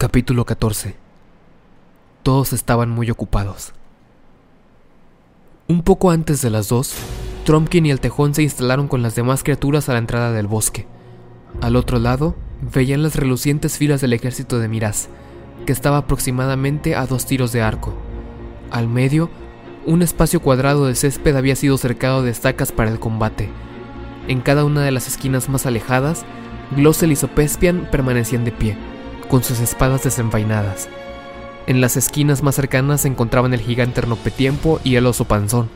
Capítulo 14 Todos estaban muy ocupados. Un poco antes de las dos, Trumpkin y el tejón se instalaron con las demás criaturas a la entrada del bosque. Al otro lado, veían las relucientes filas del ejército de Miraz, que estaba aproximadamente a dos tiros de arco. Al medio, un espacio cuadrado de césped había sido cercado de estacas para el combate. En cada una de las esquinas más alejadas, Glossel y Sopespian permanecían de pie, con sus espadas desenvainadas. En las esquinas más cercanas se encontraban el gigante Ernopetiempo y el oso Panzón,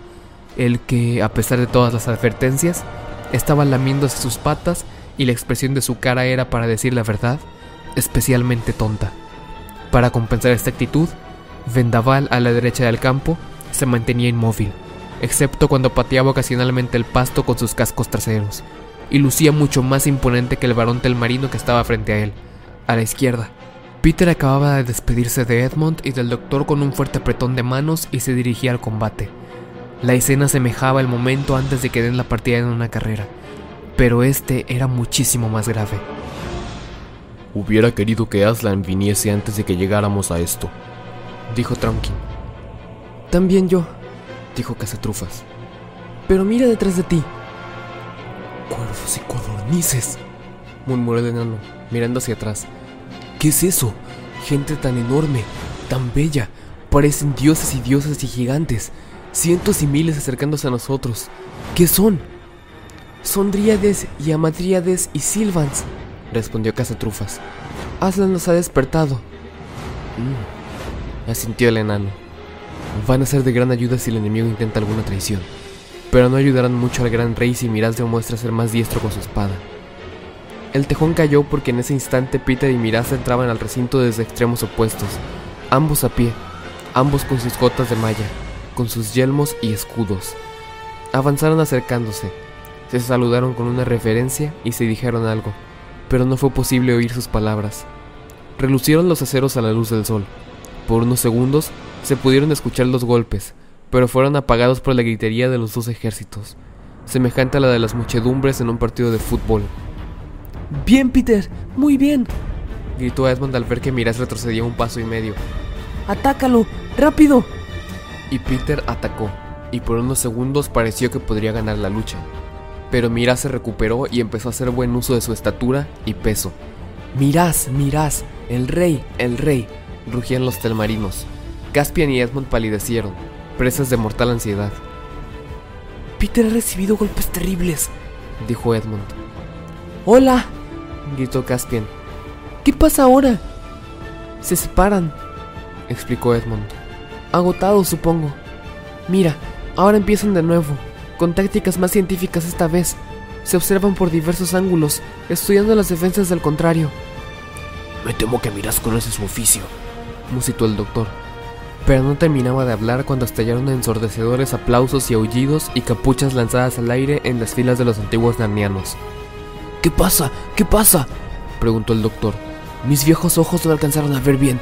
el que, a pesar de todas las advertencias, estaba lamiéndose sus patas y la expresión de su cara era, para decir la verdad, especialmente tonta. Para compensar esta actitud, Vendaval a la derecha del campo se mantenía inmóvil, excepto cuando pateaba ocasionalmente el pasto con sus cascos traseros, y lucía mucho más imponente que el varón telmarino que estaba frente a él, a la izquierda. Peter acababa de despedirse de Edmund y del doctor con un fuerte apretón de manos y se dirigía al combate. La escena semejaba el momento antes de que den la partida en una carrera, pero este era muchísimo más grave. Hubiera querido que Aslan viniese antes de que llegáramos a esto, dijo Trumpkin. También yo, dijo Cazatrufas. Pero mira detrás de ti. Cuervos y codornices, murmuró el enano, mirando hacia atrás. ¿Qué es eso? Gente tan enorme, tan bella. Parecen dioses y diosas y gigantes. Cientos y miles acercándose a nosotros. ¿Qué son? Son dríades y amadríades y silvans, respondió Cazatrufas. Aslan nos ha despertado. Mm, asintió el enano. Van a ser de gran ayuda si el enemigo intenta alguna traición, pero no ayudarán mucho al gran rey si Miraz demuestra ser más diestro con su espada. El tejón cayó porque en ese instante Peter y Miraz entraban al recinto desde extremos opuestos, ambos a pie, ambos con sus gotas de malla, con sus yelmos y escudos. Avanzaron acercándose, se saludaron con una referencia y se dijeron algo, pero no fue posible oír sus palabras. Relucieron los aceros a la luz del sol. Por unos segundos se pudieron escuchar los golpes, pero fueron apagados por la gritería de los dos ejércitos, semejante a la de las muchedumbres en un partido de fútbol. Bien, Peter, muy bien, gritó Edmund al ver que Miraz retrocedía un paso y medio. ¡Atácalo! ¡Rápido! Y Peter atacó, y por unos segundos pareció que podría ganar la lucha. Pero Miraz se recuperó y empezó a hacer buen uso de su estatura y peso. Miraz, Miraz, el rey, el rey, rugían los telmarinos. Caspian y Edmund palidecieron, presas de mortal ansiedad. Peter ha recibido golpes terribles, dijo Edmund. Hola, gritó Caspian. ¿Qué pasa ahora? Se separan, explicó Edmund. Agotados, supongo. Mira, ahora empiezan de nuevo, con tácticas más científicas esta vez. Se observan por diversos ángulos, estudiando las defensas del contrario. Me temo que Miraz conoce su oficio, musitó el doctor. Pero no terminaba de hablar cuando estallaron ensordecedores aplausos y aullidos y capuchas lanzadas al aire en las filas de los antiguos narnianos. ¿Qué pasa? ¿Qué pasa? preguntó el doctor. Mis viejos ojos no alcanzaron a ver bien.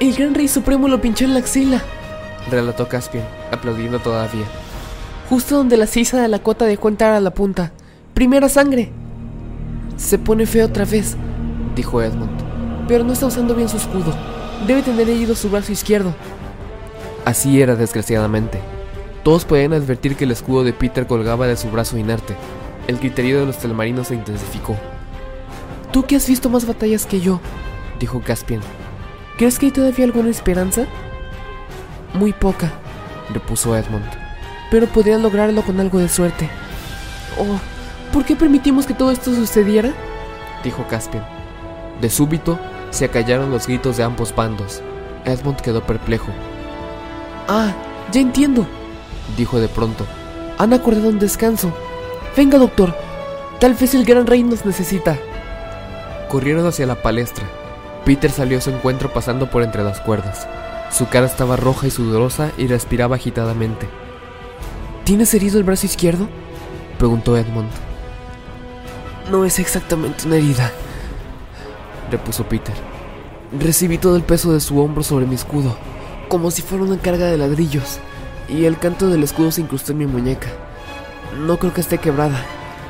El gran rey supremo lo pinchó en la axila, relató Caspian, aplaudiendo todavía. Justo donde la sisa de la cota dejó entrar a la punta. Primera sangre. Se pone feo otra vez, dijo Edmund. Pero no está usando bien su escudo. Debe tener herido su brazo izquierdo. Así era, desgraciadamente. Todos podían advertir que el escudo de Peter colgaba de su brazo inerte. El criterio de los telmarinos se intensificó. Tú que has visto más batallas que yo, dijo Caspian. ¿Crees que hay todavía alguna esperanza? Muy poca, repuso Edmund. Pero podrían lograrlo con algo de suerte. Oh, ¿por qué permitimos que todo esto sucediera? dijo Caspian. De súbito, se acallaron los gritos de ambos bandos. Edmund quedó perplejo. Ah, ya entiendo, dijo de pronto. Han acordado un descanso. Venga, doctor. Tal vez el gran rey nos necesita. Corrieron hacia la palestra. Peter salió a su encuentro pasando por entre las cuerdas. Su cara estaba roja y sudorosa y respiraba agitadamente. ¿Tienes herido el brazo izquierdo? preguntó Edmund. No es exactamente una herida, repuso Peter. Recibí todo el peso de su hombro sobre mi escudo, como si fuera una carga de ladrillos, y el canto del escudo se incrustó en mi muñeca. No creo que esté quebrada,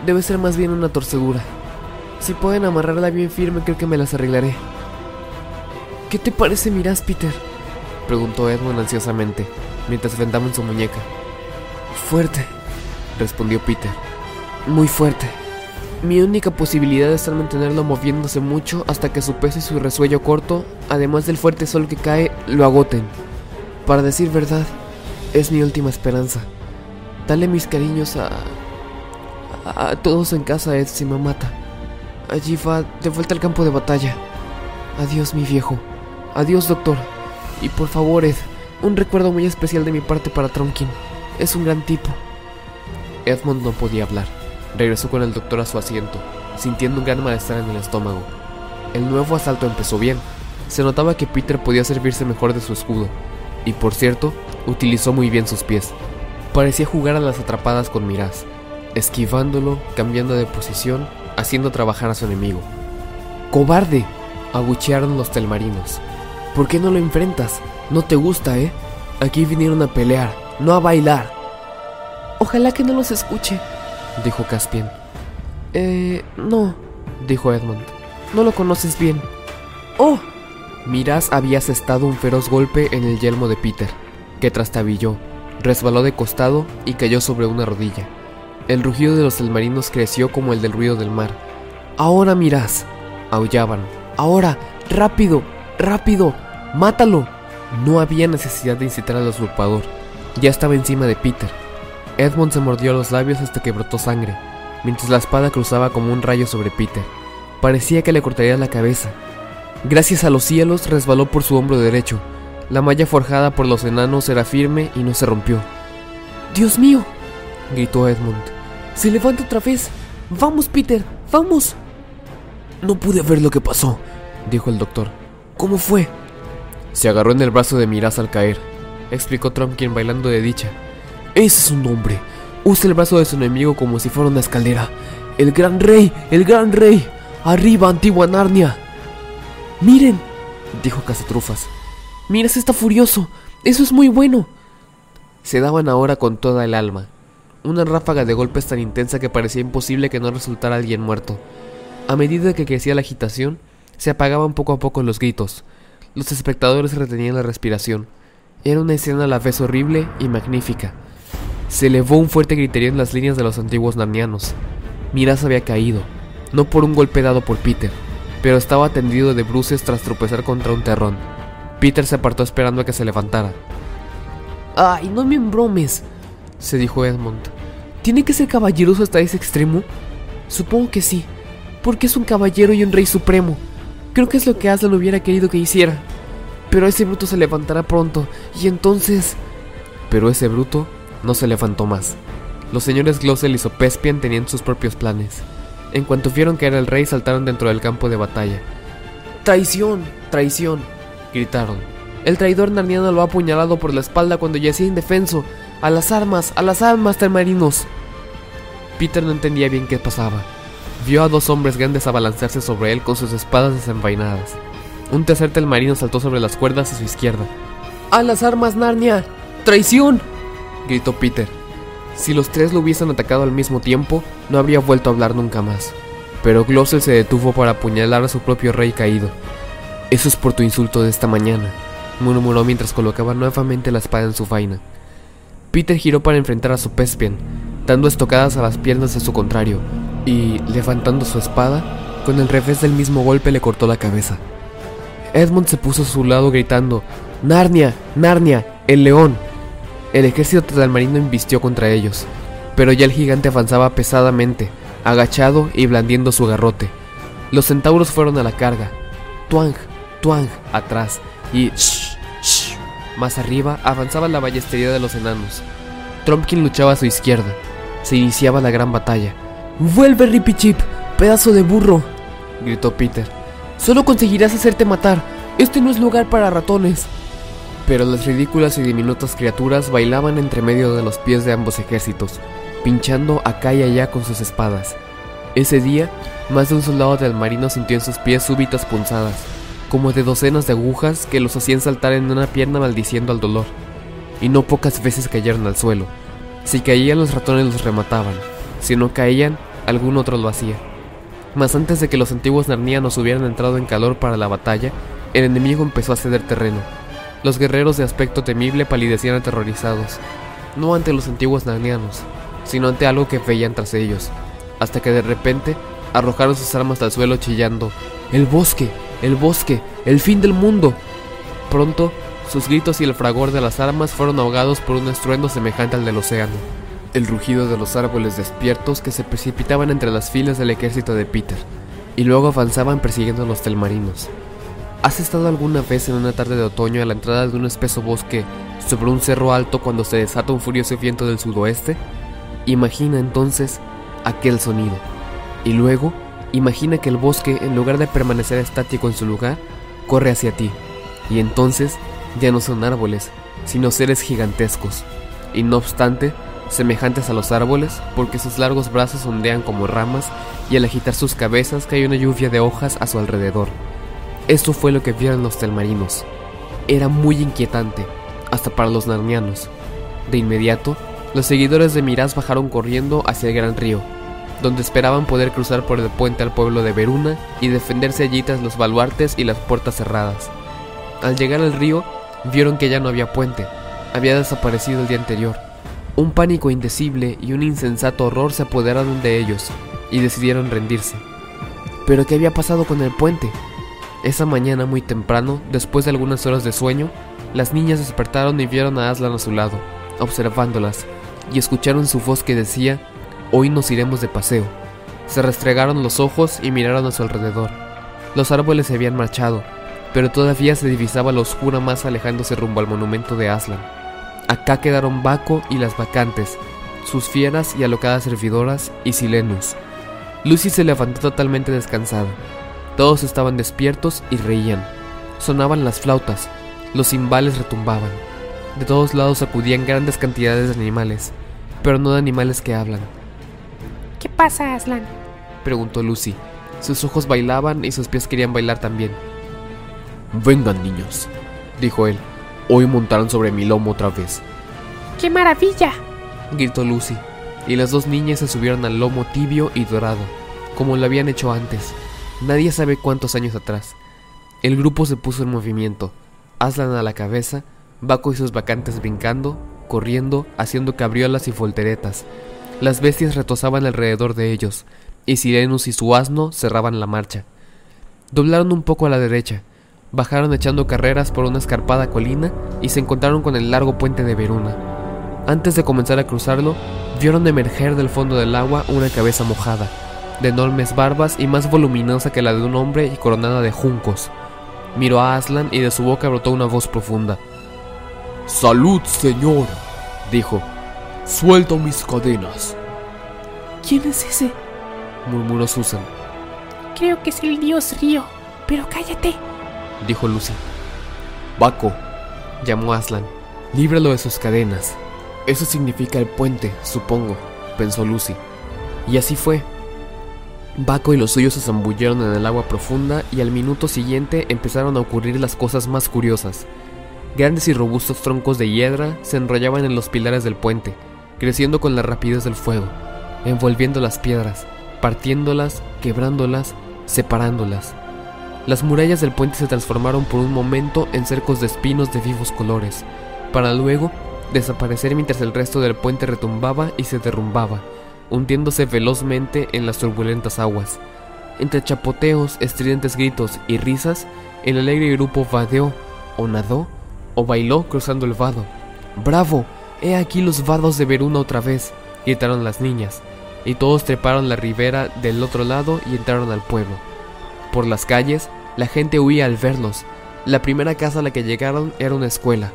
debe ser más bien una torcedura. Si pueden amarrarla bien firme, creo que me las arreglaré. ¿Qué te parece Miras, Peter? Preguntó Edmund ansiosamente, mientras vendaba en su muñeca. Fuerte, respondió Peter. Muy fuerte. Mi única posibilidad es mantenerlo moviéndose mucho hasta que su peso y su resuello corto, además del fuerte sol que cae, lo agoten. Para decir verdad, es mi última esperanza. Dale mis cariños a... a, todos en casa, Ed, si me mata. Allí va de vuelta al campo de batalla. Adiós, mi viejo. Adiós, doctor. Y por favor, Ed, un recuerdo muy especial de mi parte para Tronkin. Es un gran tipo. Edmund no podía hablar. Regresó con el doctor a su asiento, sintiendo un gran malestar en el estómago. El nuevo asalto empezó bien. Se notaba que Peter podía servirse mejor de su escudo, y por cierto, utilizó muy bien sus pies. Parecía jugar a las atrapadas con miras, esquivándolo, cambiando de posición, haciendo trabajar a su enemigo. ¡Cobarde! abuchearon los telmarinos. ¿Por qué no lo enfrentas? No te gusta, ¿eh? Aquí vinieron a pelear, no a bailar. Ojalá que no los escuche, dijo Caspian. Eh, no, dijo Edmund. No lo conoces bien. ¡Oh! Miras había asestado un feroz golpe en el yelmo de Peter, que trastabilló, resbaló de costado y cayó sobre una rodilla. El rugido de los submarinos creció como el del ruido del mar. Ahora Miras, aullaban. Ahora, rápido, rápido, mátalo. No había necesidad de incitar al usurpador. Ya estaba encima de Peter. Edmund se mordió los labios hasta que brotó sangre, mientras la espada cruzaba como un rayo sobre Peter. Parecía que le cortaría la cabeza. Gracias a los cielos resbaló por su hombro derecho. La malla forjada por los enanos era firme y no se rompió. ¡Dios mío! gritó Edmund. ¡Se levanta otra vez! ¡Vamos, Peter! ¡Vamos! No pude ver lo que pasó, dijo el doctor. ¿Cómo fue? Se agarró en el brazo de Miraz al caer, explicó Trumpkin bailando de dicha. Ese es un hombre. Usa el brazo de su enemigo como si fuera una escalera. El gran rey, el gran rey. Arriba, antigua Narnia. Miren, dijo Cazatrufas. Mira, está furioso. Eso es muy bueno. Se daban ahora con toda el alma. Una ráfaga de golpes tan intensa que parecía imposible que no resultara alguien muerto. A medida que crecía la agitación, se apagaban poco a poco los gritos. Los espectadores retenían la respiración. Era una escena a la vez horrible y magnífica. Se elevó un fuerte griterío en las líneas de los antiguos narnianos. Miraz había caído, no por un golpe dado por Peter, pero estaba tendido de bruces tras tropezar contra un terrón. Peter se apartó esperando a que se levantara. ¡Ay, no me embromes! se dijo Edmund. ¿Tiene que ser caballeroso hasta ese extremo? Supongo que sí, porque es un caballero y un rey supremo. Creo que es lo que Aslan hubiera querido que hiciera. Pero ese bruto se levantará pronto, y entonces... Pero ese bruto no se levantó más. Los señores Glossel y Sopespian tenían sus propios planes. En cuanto vieron que era el rey, saltaron dentro del campo de batalla. ¡Traición! ¡Traición! Gritaron. El traidor narniano lo ha apuñalado por la espalda cuando yacía indefenso. ¡A las armas! ¡A las armas, termarinos! Peter no entendía bien qué pasaba. Vio a dos hombres grandes abalanzarse sobre él con sus espadas desenvainadas. Un tercer telmarino saltó sobre las cuerdas a su izquierda. ¡A las armas, Narnia! ¡Traición! gritó Peter. Si los tres lo hubiesen atacado al mismo tiempo, no habría vuelto a hablar nunca más. Pero Glossel se detuvo para apuñalar a su propio rey caído. Eso es por tu insulto de esta mañana, murmuró mientras colocaba nuevamente la espada en su vaina. Peter giró para enfrentar a su Pespian, dando estocadas a las piernas de su contrario, y, levantando su espada, con el revés del mismo golpe le cortó la cabeza. Edmund se puso a su lado gritando, Narnia, Narnia, el león. El ejército talmarino invistió contra ellos, pero ya el gigante avanzaba pesadamente, agachado y blandiendo su garrote. Los centauros fueron a la carga. Tuang, tuang, atrás, y shh, shh, más arriba avanzaba la ballestería de los enanos. Trumpkin luchaba a su izquierda. Se iniciaba la gran batalla. ¡Vuelve, Rippy Chip! ¡Pedazo de burro! gritó Peter. Solo conseguirás hacerte matar. Este no es lugar para ratones pero las ridículas y diminutas criaturas bailaban entre medio de los pies de ambos ejércitos, pinchando acá y allá con sus espadas. Ese día, más de un soldado del marino sintió en sus pies súbitas punzadas, como de docenas de agujas que los hacían saltar en una pierna maldiciendo al dolor, y no pocas veces cayeron al suelo. Si caían los ratones los remataban, si no caían, algún otro lo hacía. Mas antes de que los antiguos narnianos hubieran entrado en calor para la batalla, el enemigo empezó a ceder terreno. Los guerreros de aspecto temible palidecían aterrorizados, no ante los antiguos narnianos, sino ante algo que veían tras ellos, hasta que de repente arrojaron sus armas al suelo chillando, ¡El bosque! ¡El bosque! ¡El fin del mundo! Pronto, sus gritos y el fragor de las armas fueron ahogados por un estruendo semejante al del océano, el rugido de los árboles despiertos que se precipitaban entre las filas del ejército de Peter, y luego avanzaban persiguiendo a los telmarinos. ¿Has estado alguna vez en una tarde de otoño a la entrada de un espeso bosque sobre un cerro alto cuando se desata un furioso viento del sudoeste? Imagina entonces aquel sonido. Y luego, imagina que el bosque, en lugar de permanecer estático en su lugar, corre hacia ti. Y entonces ya no son árboles, sino seres gigantescos. Y no obstante, semejantes a los árboles, porque sus largos brazos ondean como ramas y al agitar sus cabezas cae una lluvia de hojas a su alrededor. Esto fue lo que vieron los telmarinos. Era muy inquietante, hasta para los narnianos. De inmediato, los seguidores de Miraz bajaron corriendo hacia el gran río, donde esperaban poder cruzar por el puente al pueblo de Veruna y defenderse allí tras los baluartes y las puertas cerradas. Al llegar al río, vieron que ya no había puente, había desaparecido el día anterior. Un pánico indecible y un insensato horror se apoderaron de ellos y decidieron rendirse. ¿Pero qué había pasado con el puente? Esa mañana muy temprano, después de algunas horas de sueño, las niñas despertaron y vieron a Aslan a su lado, observándolas, y escucharon su voz que decía, hoy nos iremos de paseo. Se restregaron los ojos y miraron a su alrededor. Los árboles se habían marchado, pero todavía se divisaba la oscura masa alejándose rumbo al monumento de Aslan. Acá quedaron Baco y las vacantes, sus fieras y alocadas servidoras y Silenus. Lucy se levantó totalmente descansada. Todos estaban despiertos y reían. Sonaban las flautas, los cimbales retumbaban. De todos lados acudían grandes cantidades de animales, pero no de animales que hablan. ¿Qué pasa, Aslan? preguntó Lucy. Sus ojos bailaban y sus pies querían bailar también. Vengan, niños, dijo él. Hoy montarán sobre mi lomo otra vez. ¡Qué maravilla! gritó Lucy, y las dos niñas se subieron al lomo tibio y dorado, como lo habían hecho antes. Nadie sabe cuántos años atrás. El grupo se puso en movimiento, Aslan a la cabeza, Baco y sus vacantes brincando, corriendo, haciendo cabriolas y volteretas. Las bestias retozaban alrededor de ellos, y Sirenus y su asno cerraban la marcha. Doblaron un poco a la derecha, bajaron echando carreras por una escarpada colina y se encontraron con el largo puente de Veruna. Antes de comenzar a cruzarlo, vieron emerger del fondo del agua una cabeza mojada, de enormes barbas y más voluminosa que la de un hombre y coronada de juncos. Miró a Aslan y de su boca brotó una voz profunda. Salud, señor, dijo. Suelto mis cadenas. ¿Quién es ese? murmuró Susan. Creo que es el dios Río, pero cállate, dijo Lucy. Baco, llamó Aslan. Líbralo de sus cadenas. Eso significa el puente, supongo, pensó Lucy. Y así fue. Baco y los suyos se zambulleron en el agua profunda y al minuto siguiente empezaron a ocurrir las cosas más curiosas. Grandes y robustos troncos de hiedra se enrollaban en los pilares del puente, creciendo con la rapidez del fuego, envolviendo las piedras, partiéndolas, quebrándolas, separándolas. Las murallas del puente se transformaron por un momento en cercos de espinos de vivos colores, para luego desaparecer mientras el resto del puente retumbaba y se derrumbaba, hundiéndose velozmente en las turbulentas aguas. Entre chapoteos, estridentes gritos y risas, el alegre grupo vadeó, o nadó, o bailó cruzando el vado. ¡Bravo! ¡He aquí los vados de Veruna otra vez! gritaron las niñas, y todos treparon la ribera del otro lado y entraron al pueblo. Por las calles, la gente huía al verlos. La primera casa a la que llegaron era una escuela,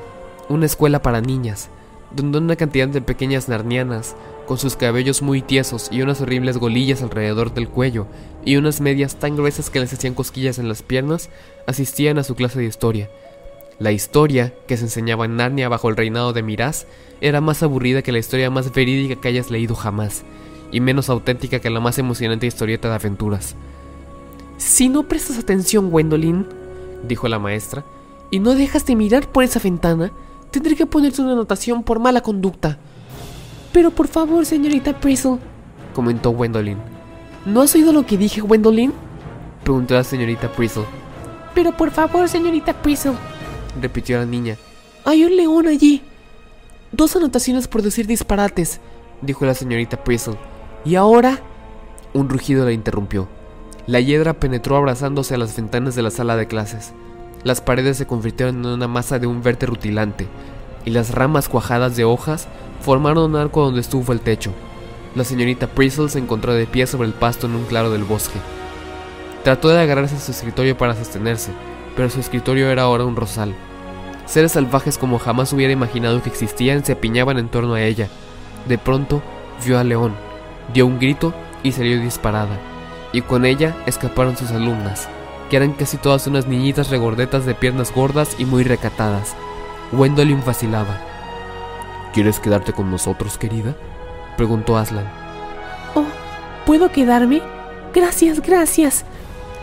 una escuela para niñas, donde una cantidad de pequeñas narnianas, con sus cabellos muy tiesos y unas horribles golillas alrededor del cuello, y unas medias tan gruesas que les hacían cosquillas en las piernas, asistían a su clase de historia. La historia, que se enseñaba en Narnia bajo el reinado de Miraz, era más aburrida que la historia más verídica que hayas leído jamás, y menos auténtica que la más emocionante historieta de aventuras. Si no prestas atención, Gwendolyn, dijo la maestra, y no dejas de mirar por esa ventana, tendré que ponerte una anotación por mala conducta. Pero por favor, señorita Priestle, comentó Gwendolyn. ¿No has oído lo que dije, Gwendolyn? preguntó la señorita Priestle. Pero por favor, señorita Priestle, repitió la niña. Hay un león allí. Dos anotaciones por decir disparates, dijo la señorita Priestle. ¿Y ahora? Un rugido la interrumpió. La hiedra penetró abrazándose a las ventanas de la sala de clases. Las paredes se convirtieron en una masa de un verde rutilante, y las ramas cuajadas de hojas formaron un arco donde estuvo el techo. La señorita Priestle se encontró de pie sobre el pasto en un claro del bosque. Trató de agarrarse a su escritorio para sostenerse, pero su escritorio era ahora un rosal. Seres salvajes como jamás hubiera imaginado que existían se apiñaban en torno a ella. De pronto vio al león, dio un grito y salió disparada, y con ella escaparon sus alumnas, que eran casi todas unas niñitas regordetas de piernas gordas y muy recatadas. Wendolyn vacilaba. ¿Quieres quedarte con nosotros, querida? preguntó Aslan. Oh, ¿puedo quedarme? Gracias, gracias,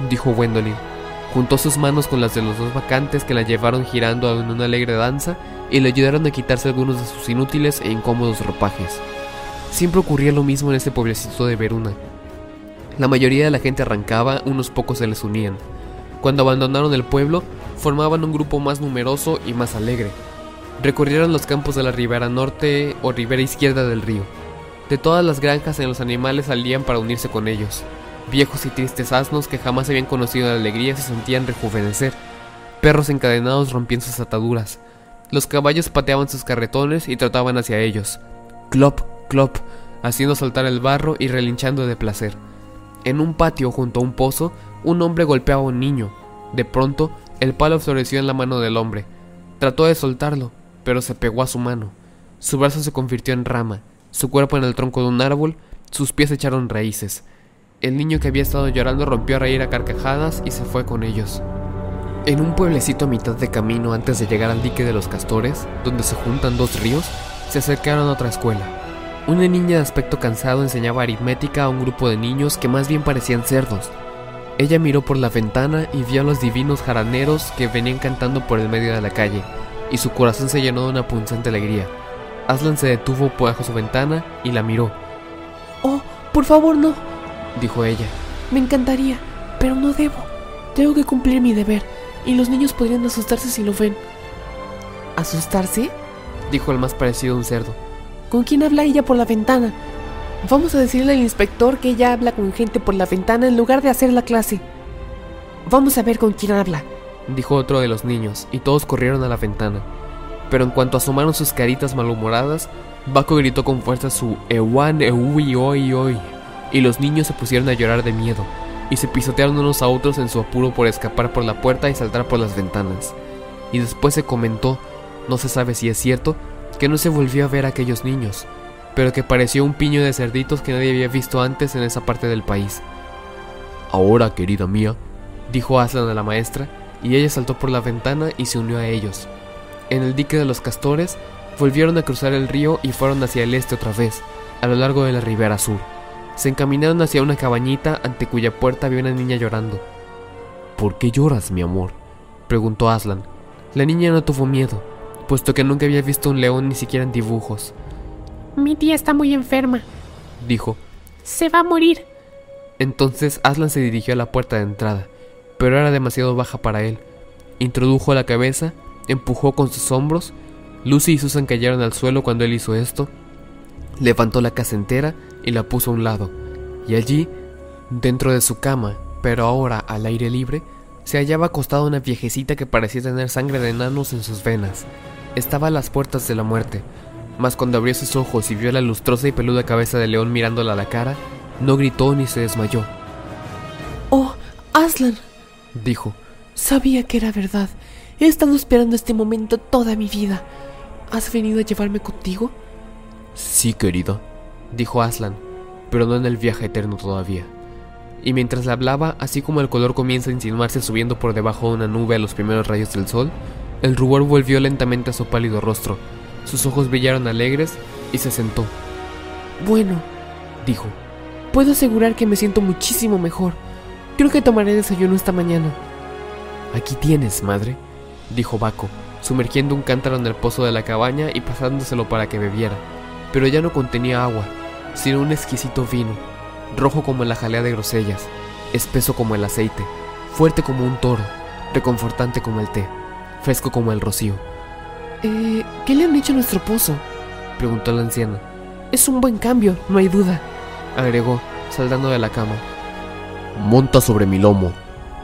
dijo Wendolyn. Juntó sus manos con las de los dos vacantes que la llevaron girando en una alegre danza y le ayudaron a quitarse algunos de sus inútiles e incómodos ropajes. Siempre ocurría lo mismo en ese pueblecito de Veruna. La mayoría de la gente arrancaba, unos pocos se les unían. Cuando abandonaron el pueblo, formaban un grupo más numeroso y más alegre. Recorrieron los campos de la ribera norte o ribera izquierda del río. De todas las granjas en los animales salían para unirse con ellos. Viejos y tristes asnos que jamás habían conocido la alegría se sentían rejuvenecer. Perros encadenados rompían sus ataduras. Los caballos pateaban sus carretones y trotaban hacia ellos. Clop, clop, haciendo saltar el barro y relinchando de placer. En un patio junto a un pozo, un hombre golpeaba a un niño. De pronto, el palo floreció en la mano del hombre. Trató de soltarlo, pero se pegó a su mano. Su brazo se convirtió en rama, su cuerpo en el tronco de un árbol, sus pies echaron raíces. El niño que había estado llorando rompió a reír a carcajadas y se fue con ellos. En un pueblecito a mitad de camino antes de llegar al dique de los castores, donde se juntan dos ríos, se acercaron a otra escuela. Una niña de aspecto cansado enseñaba aritmética a un grupo de niños que más bien parecían cerdos. Ella miró por la ventana y vio a los divinos jaraneros que venían cantando por el medio de la calle, y su corazón se llenó de una punzante alegría. Aslan se detuvo bajo su ventana y la miró. Oh, por favor, no, dijo ella. Me encantaría, pero no debo. Tengo que cumplir mi deber, y los niños podrían asustarse si lo ven. ¿Asustarse? dijo el más parecido a un cerdo. ¿Con quién habla ella por la ventana? Vamos a decirle al inspector que ella habla con gente por la ventana en lugar de hacer la clase. Vamos a ver con quién habla, dijo otro de los niños, y todos corrieron a la ventana. Pero en cuanto asomaron sus caritas malhumoradas, Baco gritó con fuerza su Ewan Eui Oi Oi y los niños se pusieron a llorar de miedo, y se pisotearon unos a otros en su apuro por escapar por la puerta y saltar por las ventanas. Y después se comentó, no se sabe si es cierto, que no se volvió a ver a aquellos niños, pero que pareció un piño de cerditos que nadie había visto antes en esa parte del país. Ahora, querida mía, dijo Aslan a la maestra, y ella saltó por la ventana y se unió a ellos. En el dique de los castores, volvieron a cruzar el río y fueron hacia el este otra vez, a lo largo de la ribera sur. Se encaminaron hacia una cabañita ante cuya puerta había una niña llorando. ¿Por qué lloras, mi amor? preguntó Aslan. La niña no tuvo miedo, puesto que nunca había visto un león ni siquiera en dibujos. Mi tía está muy enferma, dijo. Se va a morir. Entonces Aslan se dirigió a la puerta de entrada, pero era demasiado baja para él. Introdujo la cabeza, empujó con sus hombros. Lucy y Susan cayeron al suelo cuando él hizo esto. Levantó la casa entera y la puso a un lado, y allí, dentro de su cama, pero ahora al aire libre, se hallaba acostada una viejecita que parecía tener sangre de enanos en sus venas. Estaba a las puertas de la muerte, mas cuando abrió sus ojos y vio la lustrosa y peluda cabeza de león mirándola a la cara, no gritó ni se desmayó. Oh, Aslan, dijo. Sabía que era verdad. He estado esperando este momento toda mi vida. ¿Has venido a llevarme contigo? Sí, querida, dijo Aslan, pero no en el viaje eterno todavía. Y mientras le hablaba, así como el color comienza a insinuarse subiendo por debajo de una nube a los primeros rayos del sol, el rubor volvió lentamente a su pálido rostro. Sus ojos brillaron alegres y se sentó. Bueno, dijo, puedo asegurar que me siento muchísimo mejor. Creo que tomaré desayuno esta mañana. Aquí tienes, madre, dijo Baco, sumergiendo un cántaro en el pozo de la cabaña y pasándoselo para que bebiera. Pero ya no contenía agua, sino un exquisito vino, rojo como la jalea de grosellas, espeso como el aceite, fuerte como un toro, reconfortante como el té, fresco como el rocío. Eh, ¿qué le han hecho a nuestro pozo? preguntó la anciana. Es un buen cambio, no hay duda, agregó, saltando de la cama. Monta sobre mi lomo,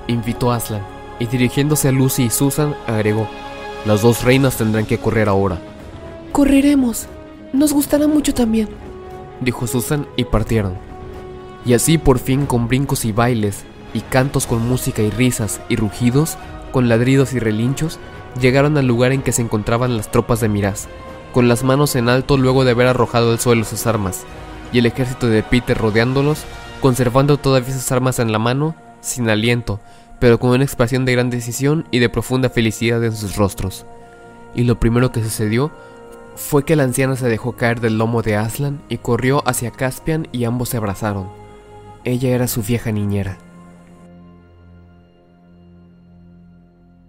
invitó Aslan, y dirigiéndose a Lucy y Susan, agregó. Las dos reinas tendrán que correr ahora. Correremos. Nos gustará mucho también, dijo Susan y partieron. Y así por fin con brincos y bailes, y cantos con música y risas y rugidos, con ladridos y relinchos, llegaron al lugar en que se encontraban las tropas de Miraz, con las manos en alto luego de haber arrojado al suelo sus armas, y el ejército de Peter rodeándolos, conservando todavía sus armas en la mano, sin aliento, pero con una expresión de gran decisión y de profunda felicidad en sus rostros. Y lo primero que sucedió fue que la anciana se dejó caer del lomo de Aslan y corrió hacia Caspian y ambos se abrazaron. Ella era su vieja niñera.